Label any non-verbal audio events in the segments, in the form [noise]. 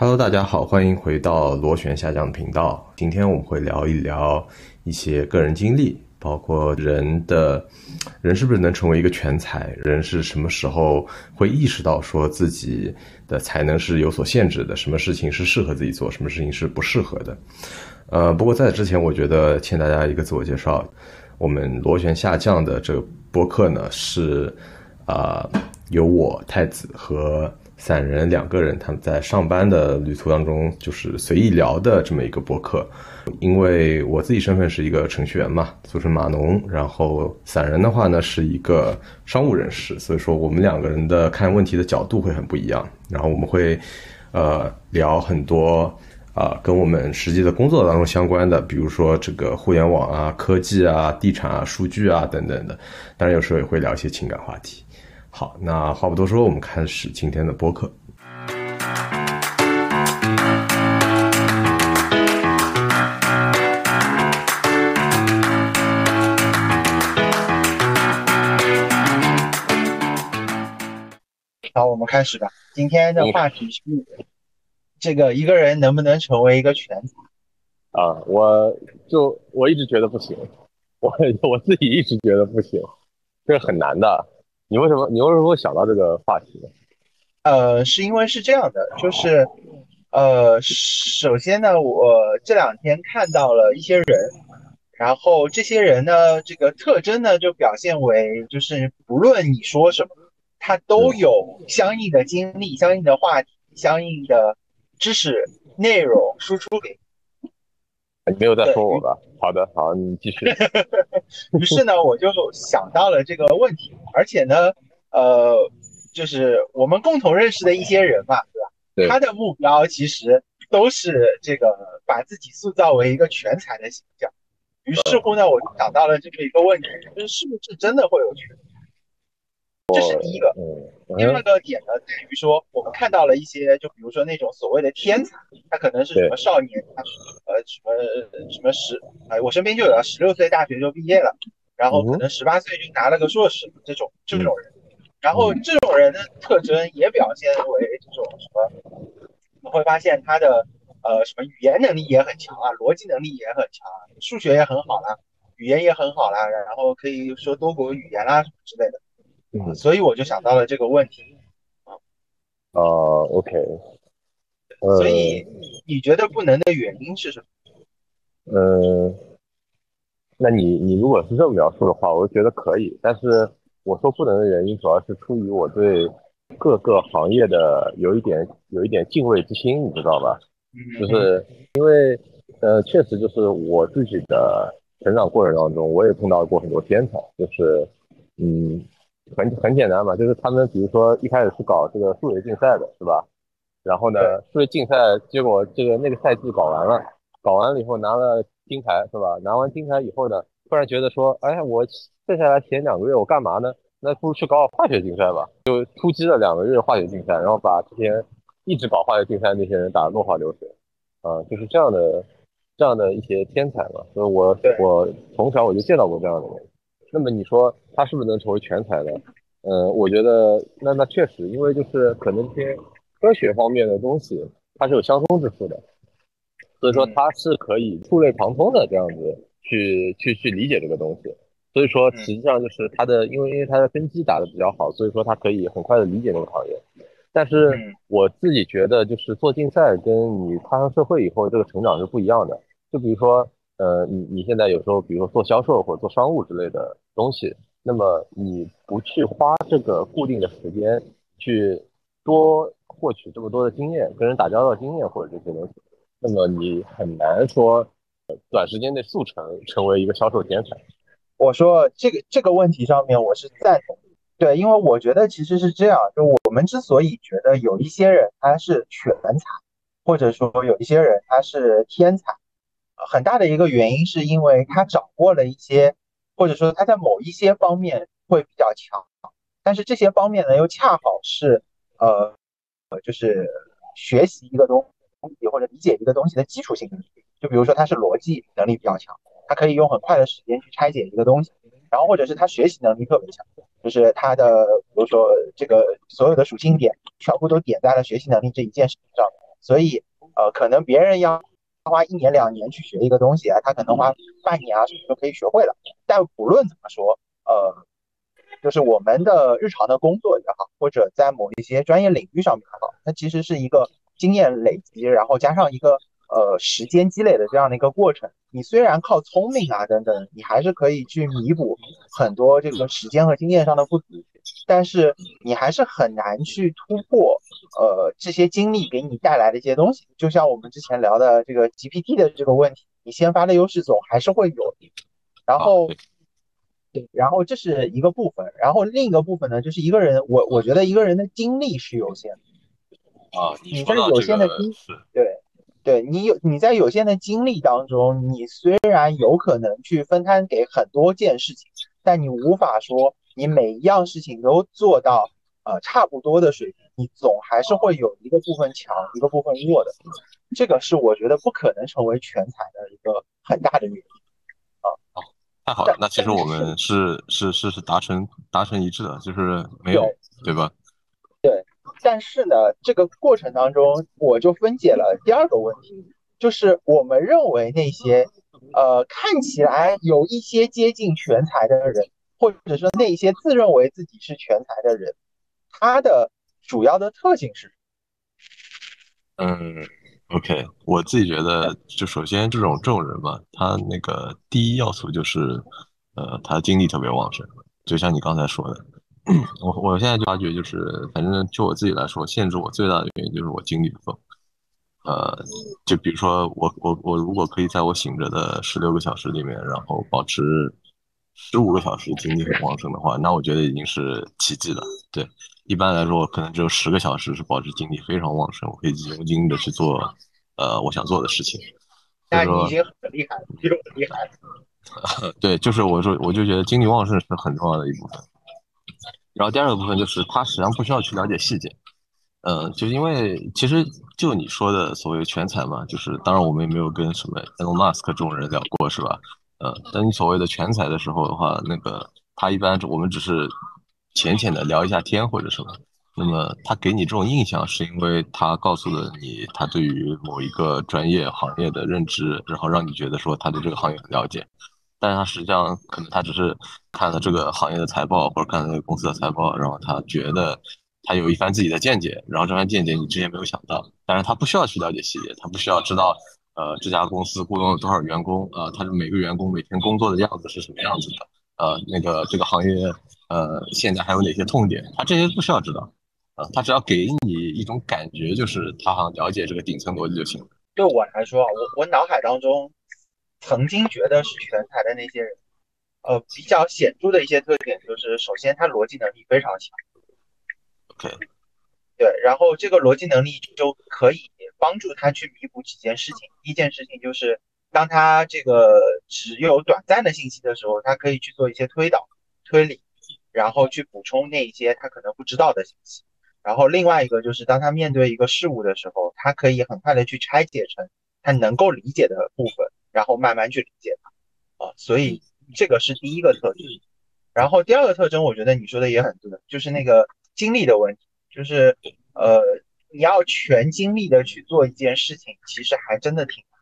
Hello，大家好，欢迎回到螺旋下降频道。今天我们会聊一聊一些个人经历，包括人的，人是不是能成为一个全才？人是什么时候会意识到说自己的才能是有所限制的？什么事情是适合自己做，什么事情是不适合的？呃，不过在之前，我觉得欠大家一个自我介绍。我们螺旋下降的这个播客呢，是啊，由我太子和。散人两个人，他们在上班的旅途当中，就是随意聊的这么一个博客。因为我自己身份是一个程序员嘛，俗称码农，然后散人的话呢是一个商务人士，所以说我们两个人的看问题的角度会很不一样。然后我们会，呃，聊很多啊跟我们实际的工作当中相关的，比如说这个互联网啊、科技啊、地产啊、数据啊等等的。当然有时候也会聊一些情感话题。好，那话不多说，我们开始今天的播客。好，我们开始吧。今天的话题是这个一个人能不能成为一个全才？啊，我就我一直觉得不行，我 [laughs] 我自己一直觉得不行，这是很难的。你为什么你为什么会想到这个话题呢？呃，是因为是这样的，就是呃，首先呢，我这两天看到了一些人，然后这些人呢，这个特征呢，就表现为就是不论你说什么，他都有相应的经历、相应的话题、相应的知识内容输出给。你没有在说我吧？好的，好，你继续。[laughs] 于是呢，我就想到了这个问题，而且呢，呃，就是我们共同认识的一些人嘛，对吧？对。他的目标其实都是这个把自己塑造为一个全才的形象。于是乎呢，我就想到了这么一个问题，就是是不是真的会有全才？这是第一个。第二个点呢，在于说我们看到了一些，就比如说那种所谓的天才，他可能是什么少年，他呃什么什么十，哎，我身边就有十六岁大学就毕业了，然后可能十八岁就拿了个硕士，这种这种人，然后这种人的特征也表现为这种什么，你会发现他的呃什么语言能力也很强啊，逻辑能力也很强，数学也很好啦，语言也很好啦，然后可以说多国语言啦什么之类的。嗯，所以我就想到了这个问题啊，啊，OK，所以你觉得不能的原因是什么？嗯，那你你如果是这么描述的话，我就觉得可以。但是我说不能的原因，主要是出于我对各个行业的有一点有一点敬畏之心，你知道吧？就是因为呃，确实就是我自己的成长过程当中，我也碰到过很多天才，就是嗯。很很简单嘛，就是他们比如说一开始是搞这个数学竞赛的，是吧？然后呢，数学竞赛结果这个那个赛季搞完了，搞完了以后拿了金牌，是吧？拿完金牌以后呢，突然觉得说，哎，我剩下来前两个月我干嘛呢？那不如去搞化学竞赛吧，就突击了两个月化学竞赛，然后把之前一直搞化学竞赛那些人打得落花流水，啊，就是这样的这样的一些天才嘛。所以我我从小我就见到过这样的人。那么你说他是不是能成为全才呢？呃，我觉得那那确实，因为就是可能这些科学方面的东西，它是有相通之处的，所以说他是可以触类旁通的这样子去去去理解这个东西。所以说实际上就是他的，因为因为他的根基打得比较好，所以说他可以很快的理解这个行业。但是我自己觉得，就是做竞赛跟你踏上社会以后这个成长是不一样的。就比如说。呃，你你现在有时候，比如说做销售或者做商务之类的东西，那么你不去花这个固定的时间去多获取这么多的经验，跟人打交道经验或者这些东西，那么你很难说短时间内速成成为一个销售天才。我说这个这个问题上面我是赞同，对，因为我觉得其实是这样，就我们之所以觉得有一些人他是全才，或者说有一些人他是天才。很大的一个原因是因为他掌握了一些，或者说他在某一些方面会比较强，但是这些方面呢又恰好是呃呃就是学习一个东西或者理解一个东西的基础性能力。就比如说他是逻辑能力比较强，他可以用很快的时间去拆解一个东西，然后或者是他学习能力特别强，就是他的比如说这个所有的属性点全部都点在了学习能力这一件事情上。所以呃，可能别人要花一年两年去学一个东西啊，他可能花半年啊什么就可以学会了。但不论怎么说，呃，就是我们的日常的工作也好，或者在某一些专业领域上面也好，它其实是一个经验累积，然后加上一个呃时间积累的这样的一个过程。你虽然靠聪明啊等等，你还是可以去弥补很多这个时间和经验上的不足，但是你还是很难去突破呃这些经历给你带来的一些东西。就像我们之前聊的这个 GPT 的这个问题，你先发的优势总还是会有，然后对，然后这是一个部分，然后另一个部分呢，就是一个人，我我觉得一个人的精力是有限的啊，你在有限的精对。对你有你在有限的精力当中，你虽然有可能去分摊给很多件事情，但你无法说你每一样事情都做到呃差不多的水平，你总还是会有一个部分强，一个部分弱的，这个是我觉得不可能成为全才的一个很大的原因啊。哦，太好了，那其实我们是是是是达成达成一致的，就是没有对吧？对。但是呢，这个过程当中，我就分解了第二个问题，就是我们认为那些，呃，看起来有一些接近全才的人，或者说那些自认为自己是全才的人，他的主要的特性是？嗯，OK，我自己觉得，就首先这种这种人嘛，他那个第一要素就是，呃，他精力特别旺盛，就像你刚才说的。我我现在就发觉，就是反正就我自己来说，限制我最大的原因就是我精力不够。呃，就比如说我我我如果可以在我醒着的十六个小时里面，然后保持十五个小时精力很旺盛的话，那我觉得已经是奇迹了。对，一般来说，我可能只有十个小时是保持精力非常旺盛，我可以集中精力的去做呃我想做的事情。那你已经很厉害了，比我厉害。[laughs] 对，就是我说，我就觉得精力旺盛是很重要的一部分。然后第二个部分就是他实际上不需要去了解细节，嗯，就因为其实就你说的所谓全才嘛，就是当然我们也没有跟什么 Elon Musk 这种人聊过，是吧？呃，但你所谓的全才的时候的话，那个他一般我们只是浅浅的聊一下天或者什么，那么他给你这种印象是因为他告诉了你他对于某一个专业行业的认知，然后让你觉得说他对这个行业很了解。但是他实际上可能他只是看了这个行业的财报或者看了那个公司的财报，然后他觉得他有一番自己的见解，然后这番见解你之前没有想到，但是他不需要去了解细节，他不需要知道呃这家公司雇佣了多少员工呃，他的每个员工每天工作的样子是什么样子的，呃那个这个行业呃现在还有哪些痛点，他这些不需要知道，啊他只要给你一种感觉，就是他好像了解这个顶层逻辑就行了。对我来说，我我脑海当中。曾经觉得是全才的那些人，呃，比较显著的一些特点就是，首先他逻辑能力非常强。OK，对，然后这个逻辑能力就可以帮助他去弥补几件事情。第一件事情就是，当他这个只有短暂的信息的时候，他可以去做一些推导、推理，然后去补充那一些他可能不知道的信息。然后另外一个就是，当他面对一个事物的时候，他可以很快的去拆解成他能够理解的部分。然后慢慢去理解它，啊，所以这个是第一个特征。然后第二个特征，我觉得你说的也很对，就是那个精力的问题，就是呃，你要全精力的去做一件事情，其实还真的挺难。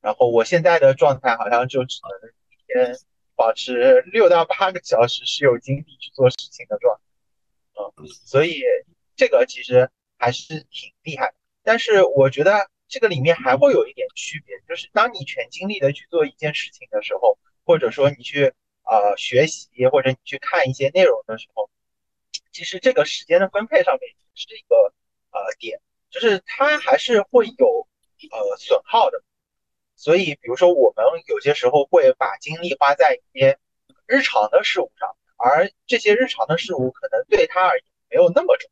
然后我现在的状态好像就只能一天保持六到八个小时是有精力去做事情的状态，嗯，所以这个其实还是挺厉害。但是我觉得。这个里面还会有一点区别，就是当你全精力的去做一件事情的时候，或者说你去呃学习或者你去看一些内容的时候，其实这个时间的分配上面是一个呃点，就是它还是会有呃损耗的。所以，比如说我们有些时候会把精力花在一些日常的事物上，而这些日常的事物可能对他而言没有那么重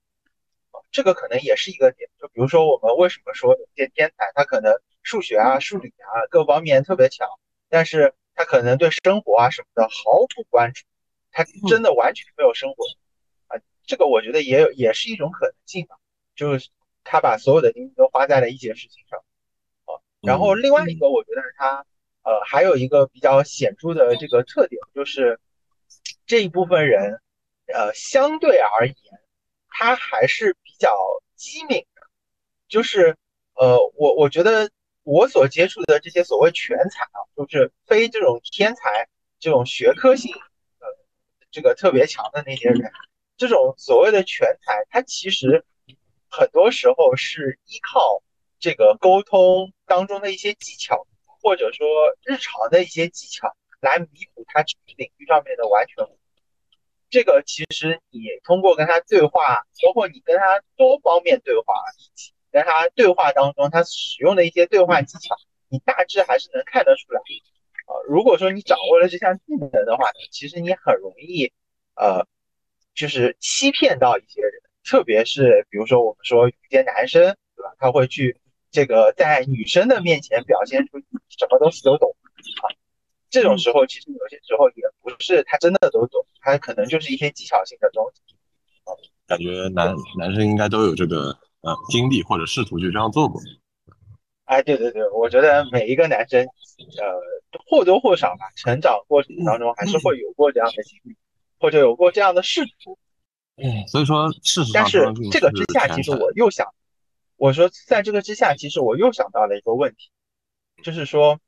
要。这个可能也是一个点，就比如说我们为什么说有些天才，他可能数学啊、数理啊各方面特别强，但是他可能对生活啊什么的毫不关注，他真的完全没有生活啊。这个我觉得也有，也是一种可能性吧，就是他把所有的精力都花在了一件事情上啊。然后另外一个，我觉得是他呃还有一个比较显著的这个特点，就是这一部分人呃相对而言，他还是。比较机敏的，就是呃，我我觉得我所接触的这些所谓全才啊，就是非这种天才、这种学科性呃这个特别强的那些人，这种所谓的全才，他其实很多时候是依靠这个沟通当中的一些技巧，或者说日常的一些技巧来弥补他知识领域上面的完全。这个其实你通过跟他对话，包括你跟他多方面对话，以及跟他对话当中他使用的一些对话技巧，你大致还是能看得出来。啊，如果说你掌握了这项技能的话，其实你很容易，呃，就是欺骗到一些人，特别是比如说我们说有些男生，对吧？他会去这个在女生的面前表现出什么东西都懂啊。这种时候，其实有些时候也不是他真的都懂，他可能就是一些技巧性的东西。感觉男男生应该都有这个呃经历，或者试图去这样做过。哎，对对对，我觉得每一个男生，呃，或多或少吧，成长过程当中还是会有过这样的经历，或者有过这样的试图。嗯，所以说事实上，但是这个之下，其实我又想，我说在这个之下，其实我又想到了一个问题，就是说。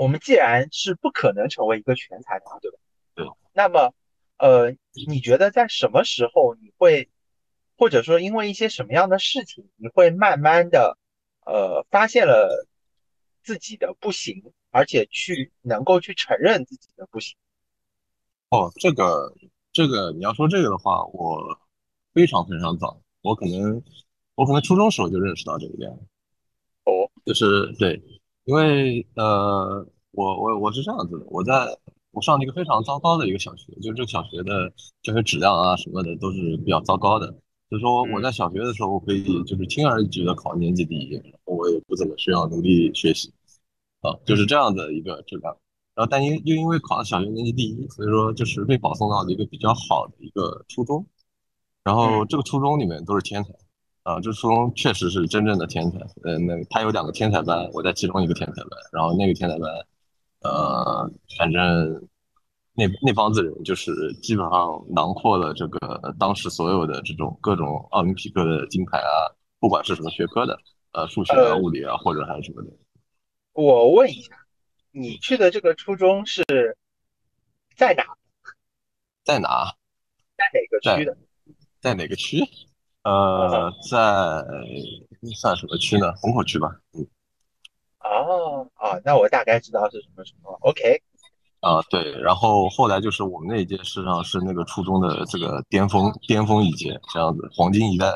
我们既然是不可能成为一个全才的，对吧？对。那么，呃，你觉得在什么时候你会，或者说因为一些什么样的事情，你会慢慢的，呃，发现了自己的不行，而且去能够去承认自己的不行？哦，这个，这个你要说这个的话，我非常非常早，我可能，我可能初中时候就认识到这一点。哦，就是对。因为呃，我我我是这样子的，我在我上了一个非常糟糕的一个小学，就是这个小学的教学质量啊什么的都是比较糟糕的。就是说我在小学的时候，我可以就是轻而易举的考年级第一，然后我也不怎么需要努力学习，啊，就是这样的一个质量。然后但因又因为考了小学年级第一，所以说就是被保送到了一个比较好的一个初中，然后这个初中里面都是天才。啊，这初中确实是真正的天才。呃，那他有两个天才班，我在其中一个天才班。然后那个天才班，呃，反正那那帮子人就是基本上囊括了这个当时所有的这种各种奥林匹克的金牌啊，不管是什么学科的，呃，数学啊、物理啊，或者还是什么的。我问一下，你去的这个初中是在哪？在哪？在哪个区的？在哪个区？呃，在算什么区呢？虹口区吧。嗯。哦，哦，那我大概知道是什么什么。OK。啊，对。然后后来就是我们那一届，事实上是那个初中的这个巅峰，巅峰一届，这样子，黄金一代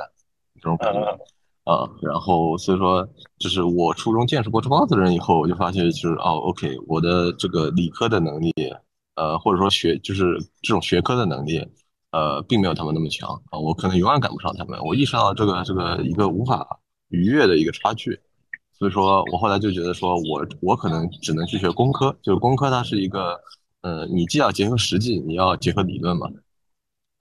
这种感觉。啊，然后所以说，就是我初中见识过这帮子人以后，我就发现就是哦，OK，我的这个理科的能力，呃，或者说学就是这种学科的能力。呃，并没有他们那么强啊，我可能永远赶不上他们。我意识到这个这个一个无法逾越的一个差距，所以说我后来就觉得说，我我可能只能去学工科，就是工科它是一个，呃，你既要结合实际，你要结合理论嘛，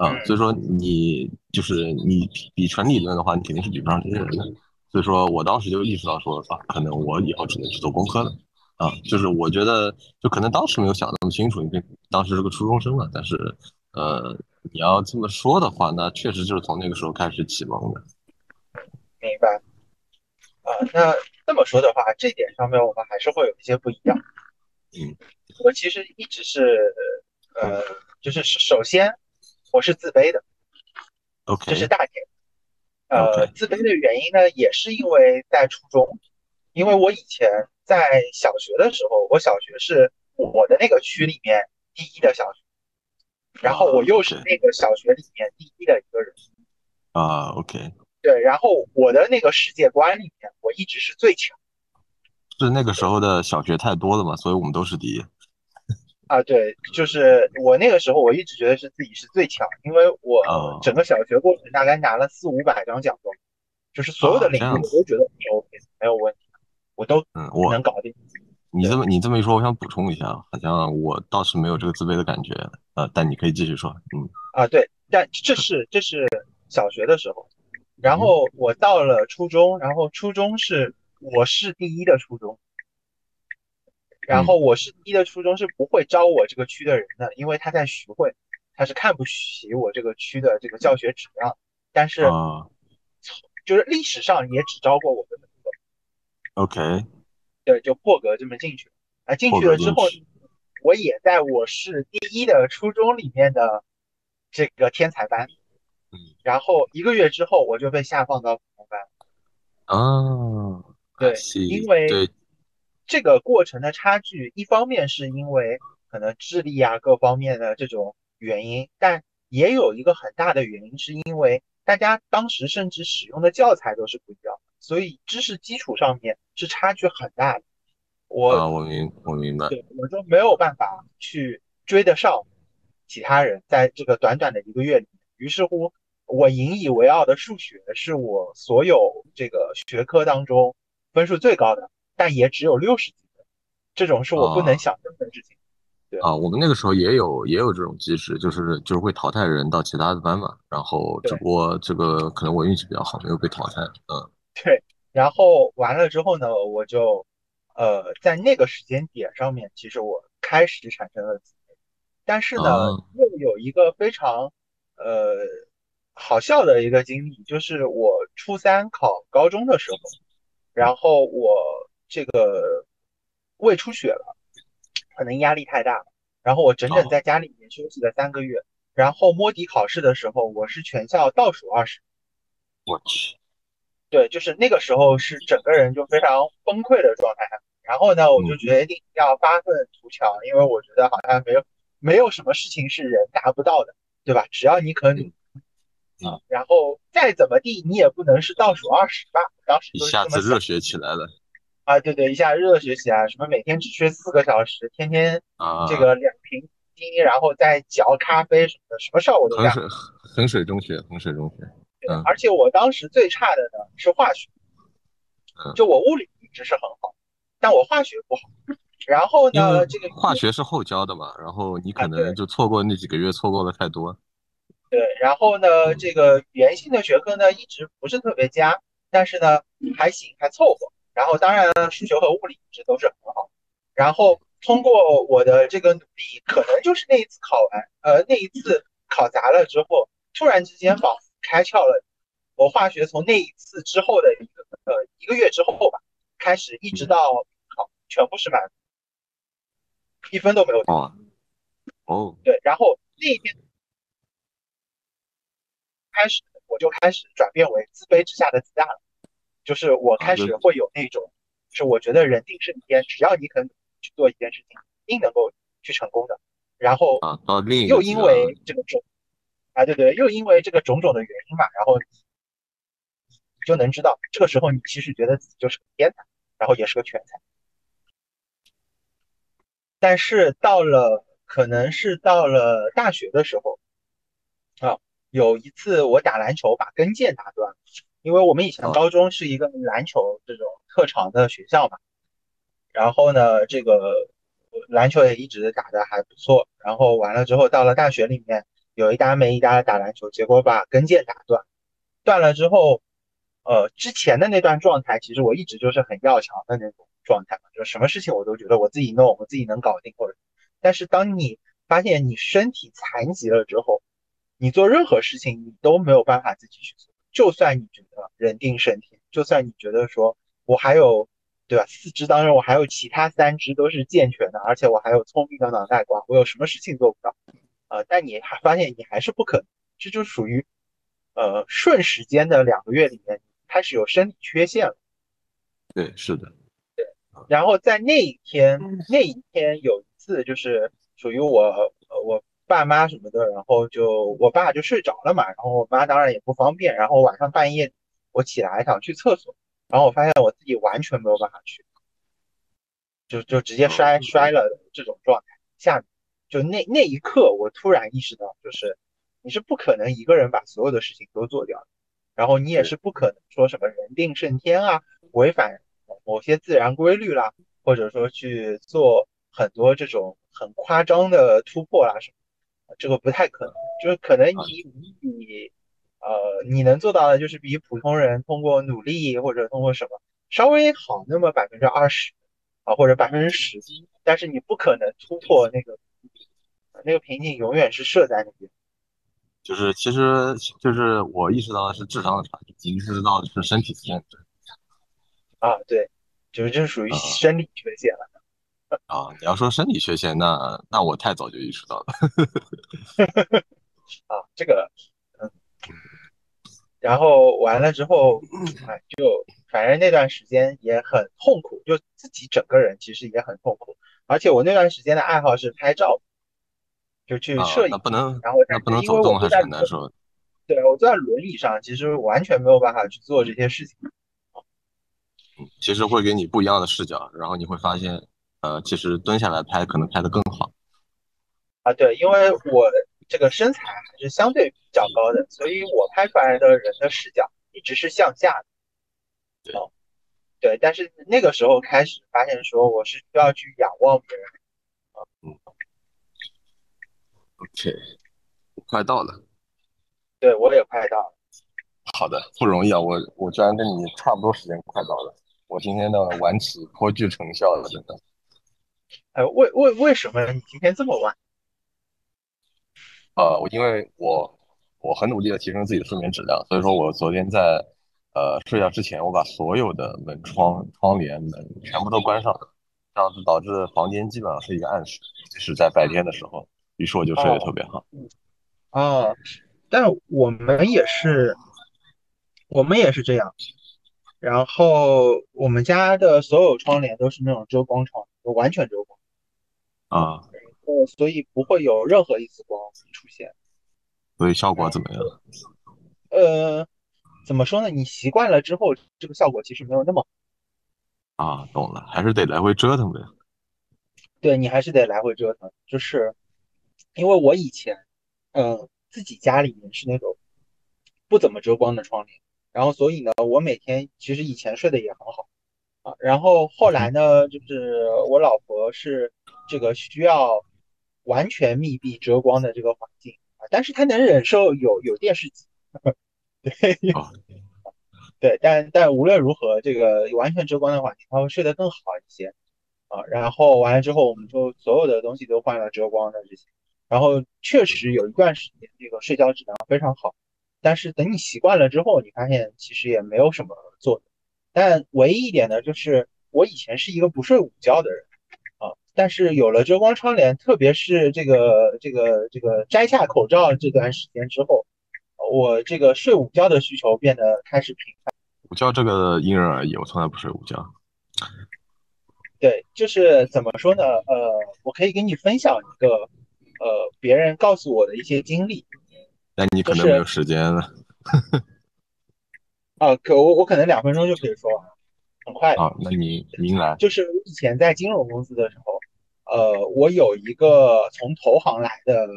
啊，所以说你就是你比纯理论的话，你肯定是比不上这些人的。所以说我当时就意识到说啊，可能我以后只能去做工科了，啊，就是我觉得就可能当时没有想那么清楚，因为当时是个初中生嘛，但是呃。你要这么说的话，那确实就是从那个时候开始启蒙的。明白。啊，那这么说的话，这点上面我们还是会有一些不一样。嗯，我其实一直是，呃，就是首先我是自卑的。OK。这是大点。呃，自卑的原因呢，也是因为在初中，因为我以前在小学的时候，我小学是我的那个区里面第一的小学。然后我又是那个小学里面第一的一个人啊，OK，对，然后我的那个世界观里面，我一直是最强。是那个时候的小学太多了嘛，所以我们都是第一。啊，对，就是我那个时候，我一直觉得是自己是最强，因为我整个小学过程大概拿了四五百张奖状，就是所有的领域我都觉得没有没有问题，我都嗯我能搞定。你这么你这么一说，我想补充一下，好像我倒是没有这个自卑的感觉，呃，但你可以继续说，嗯，啊，对，但这是这是小学的时候，然后我到了初中，然后初中是我是第一的初中，然后我是第一的初中是不会招我这个区的人的，因为他在徐汇，他是看不起我这个区的这个教学质量，但是，就是历史上也只招过我的。OK，对，就破格这么进去。啊，进去了之后，我也在我是第一的初中里面的这个天才班，嗯，然后一个月之后我就被下放到普通班。啊，对，因为这个过程的差距，一方面是因为可能智力啊各方面的这种原因，但也有一个很大的原因，是因为大家当时甚至使用的教材都是不一样的，所以知识基础上面是差距很大的。我啊，我明我明白，对，我就没有办法去追得上其他人，在这个短短的一个月里，于是乎，我引以为傲的数学是我所有这个学科当中分数最高的，但也只有六十几分，这种是我不能想象的事情。对啊，我们那个时候也有也有这种机制，就是就是会淘汰人到其他的班嘛，然后只不过这个可能我运气比较好，没有被淘汰。嗯，[laughs] 对，然后完了之后呢，我就。呃，在那个时间点上面，其实我开始产生了自卑，但是呢，又有一个非常呃好笑的一个经历，就是我初三考高中的时候，然后我这个胃出血了，可能压力太大了，然后我整整在家里面休息了三个月，然后摸底考试的时候，我是全校倒数二十，我去。对，就是那个时候是整个人就非常崩溃的状态，然后呢，我就决定要发愤图强，因为我觉得好像没有没有什么事情是人达不到的，对吧？只要你肯努，啊，然后再怎么地，你也不能是倒数二十吧？当时一下子热血起来了，啊，对对，一下热学习啊，什么每天只睡四个小时，天天这个两瓶金，然后再嚼咖啡什么的，什么事儿我都干。衡水衡水中学，衡水中学。嗯，而且我当时最差的呢是化学，就我物理一直是很好，但我化学不好。然后呢，这个化学是后教的嘛，然后你可能就错过那几个月，错过了太多。对，然后呢，这个语言性的学科呢一直不是特别佳，但是呢还行，还凑合。然后当然数学和物理一直都是很好。然后通过我的这个努力，可能就是那一次考完，呃，那一次考砸了之后，突然之间仿佛。开窍了，我化学从那一次之后的一个呃一个月之后吧，开始一直到考全部是满分，一分都没有掉。哦，对，然后那一天开始我就开始转变为自卑之下的自大了，就是我开始会有那种，是我觉得人定胜天，只要你肯去做一件事情，一定能够去成功的。然后啊，又因为这个种。啊，对对，又因为这个种种的原因嘛，然后你就能知道，这个时候你其实觉得自己就是个天才，然后也是个全才。但是到了，可能是到了大学的时候，啊，有一次我打篮球把跟腱打断了，因为我们以前高中是一个篮球这种特长的学校嘛，然后呢，这个篮球也一直打得还不错，然后完了之后到了大学里面。有一搭没一搭的打篮球，结果把跟腱打断。断了之后，呃，之前的那段状态，其实我一直就是很要强的那种状态嘛，就什么事情我都觉得我自己弄，我自己能搞定。或者，但是当你发现你身体残疾了之后，你做任何事情你都没有办法自己去做。就算你觉得人定胜天，就算你觉得说我还有，对吧？四肢当中我还有其他三肢都是健全的，而且我还有聪明的脑袋瓜，我有什么事情做不到？呃，但你还发现你还是不可能，这就属于，呃，瞬时间的两个月里面开始有生理缺陷了。对，是的，对。然后在那一天，那一天有一次就是属于我，呃，我爸妈什么的，然后就我爸就睡着了嘛，然后我妈当然也不方便，然后晚上半夜我起来想去厕所，然后我发现我自己完全没有办法去，就就直接摔摔了这种状态下面。就那那一刻，我突然意识到，就是你是不可能一个人把所有的事情都做掉的，然后你也是不可能说什么人定胜天啊，违反某些自然规律啦，或者说去做很多这种很夸张的突破啦什么，这个不太可能。就是可能你你呃你能做到的，就是比普通人通过努力或者通过什么稍微好那么百分之二十啊，或者百分之十，但是你不可能突破那个。那个瓶颈永远是设在那边，就是其实就是我意识到的是智商的差距，你意识到的是身体的限制。啊，对，就是这属于生理缺陷了。[laughs] 啊，你要说生理缺陷，那那我太早就意识到了。[laughs] 啊，这个，嗯，然后完了之后，哎，就反正那段时间也很痛苦，就自己整个人其实也很痛苦。而且我那段时间的爱好是拍照，就去摄影，那不能，然后那不能走动还是很难受。对，我坐在轮椅上，其实完全没有办法去做这些事情。嗯，其实会给你不一样的视角，然后你会发现。呃，其实蹲下来拍可能拍得更好啊。对，因为我这个身材还是相对比较高的，所以我拍出来的人的视角一直是向下的。对，对，但是那个时候开始发现说我是需要去仰望别人。嗯。OK，快到了。对，我也快到了。好的，不容易啊，我我居然跟你差不多时间快到了，我今天的晚起颇具成效了，真的。哎，为为为什么你今天这么晚？呃，我因为我我很努力的提升自己的睡眠质量，所以说我昨天在呃睡觉之前，我把所有的门窗、窗帘、门全部都关上了，这样子导致房间基本上是一个暗室，即使在白天的时候，于是我就睡得特别好。哦，但我们也是，我们也是这样。然后我们家的所有窗帘都是那种遮光窗，完全遮光啊，呃，所以不会有任何一丝光出现。所以效果怎么样？呃，怎么说呢？你习惯了之后，这个效果其实没有那么好。啊，懂了，还是得来回折腾呗。对你还是得来回折腾，就是因为我以前，嗯，自己家里面是那种不怎么遮光的窗帘。然后，所以呢，我每天其实以前睡得也很好啊。然后后来呢，就是我老婆是这个需要完全密闭遮光的这个环境啊，但是她能忍受有有电视机，[laughs] 对，对，但但无论如何，这个完全遮光的环境，她会睡得更好一些啊。然后完了之后，我们就所有的东西都换了遮光的这些，然后确实有一段时间，这个睡觉质量非常好。但是等你习惯了之后，你发现其实也没有什么做的。但唯一一点呢，就是我以前是一个不睡午觉的人啊，但是有了遮光窗帘，特别是这个这个这个摘下口罩这段时间之后，我这个睡午觉的需求变得开始频繁。午觉这个因人而异，我从来不睡午觉。对，就是怎么说呢？呃，我可以跟你分享一个呃别人告诉我的一些经历。那你可能没有时间了。[laughs] 啊，可我我可能两分钟就可以说完，很快。啊，那你您来。就是以前在金融公司的时候，呃，我有一个从投行来的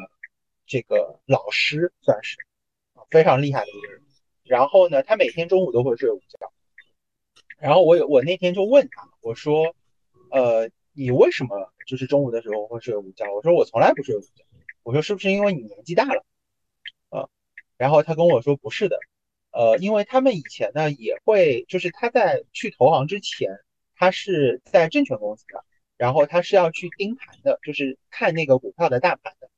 这个老师，算是非常厉害的一个人。然后呢，他每天中午都会睡午觉。然后我有我那天就问他，我说，呃，你为什么就是中午的时候会睡午觉？我说我从来不睡午觉。我说是不是因为你年纪大了啊？然后他跟我说不是的，呃，因为他们以前呢也会，就是他在去投行之前，他是在证券公司的，然后他是要去盯盘的，就是看那个股票的大盘的，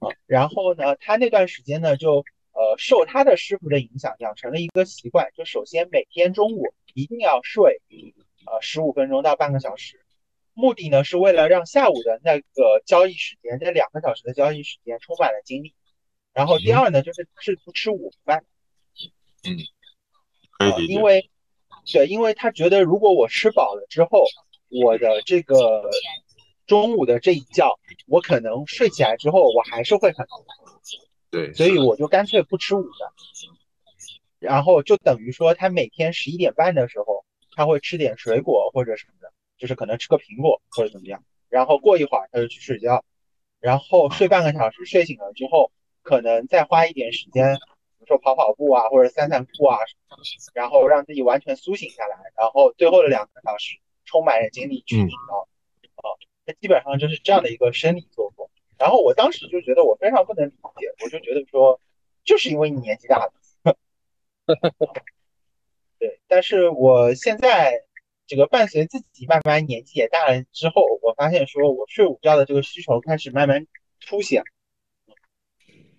啊，然后呢，他那段时间呢就呃受他的师傅的影响，养成了一个习惯，就首先每天中午一定要睡，呃十五分钟到半个小时，目的呢是为了让下午的那个交易时间，这两个小时的交易时间充满了精力。然后第二呢，就是是不吃午饭，嗯，因为对，因为他觉得如果我吃饱了之后，我的这个中午的这一觉，我可能睡起来之后我还是会很对，所以我就干脆不吃午饭，然后就等于说他每天十一点半的时候，他会吃点水果或者什么的，就是可能吃个苹果或者怎么样，然后过一会儿他就去睡觉，然后睡半个小时，睡醒了之后。可能再花一点时间，比如说跑跑步啊，或者散散步啊，然后让自己完全苏醒下来，然后最后的两个小时充满着精力去疲劳，啊，那基本上就是这样的一个生理作风。然后我当时就觉得我非常不能理解，我就觉得说，就是因为你年纪大了，[laughs] 对。但是我现在这个伴随自己慢慢年纪也大了之后，我发现说我睡午觉的这个需求开始慢慢凸显。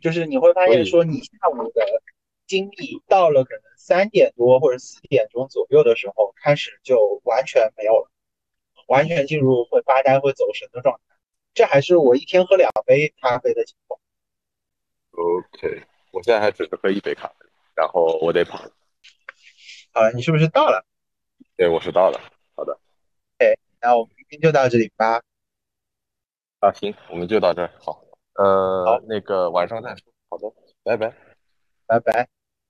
就是你会发现，说你下午的精力到了可能三点多或者四点钟左右的时候，开始就完全没有了，完全进入会发呆、会走神的状态。这还是我一天喝两杯咖啡的情况。OK，我现在还只是喝一杯咖啡，然后我得跑。好了，你是不是到了？对，我是到了。好的。OK，那我们今天就到这里吧。啊，行，我们就到这儿。好，呃，那个晚上再说。好的，拜拜，拜拜。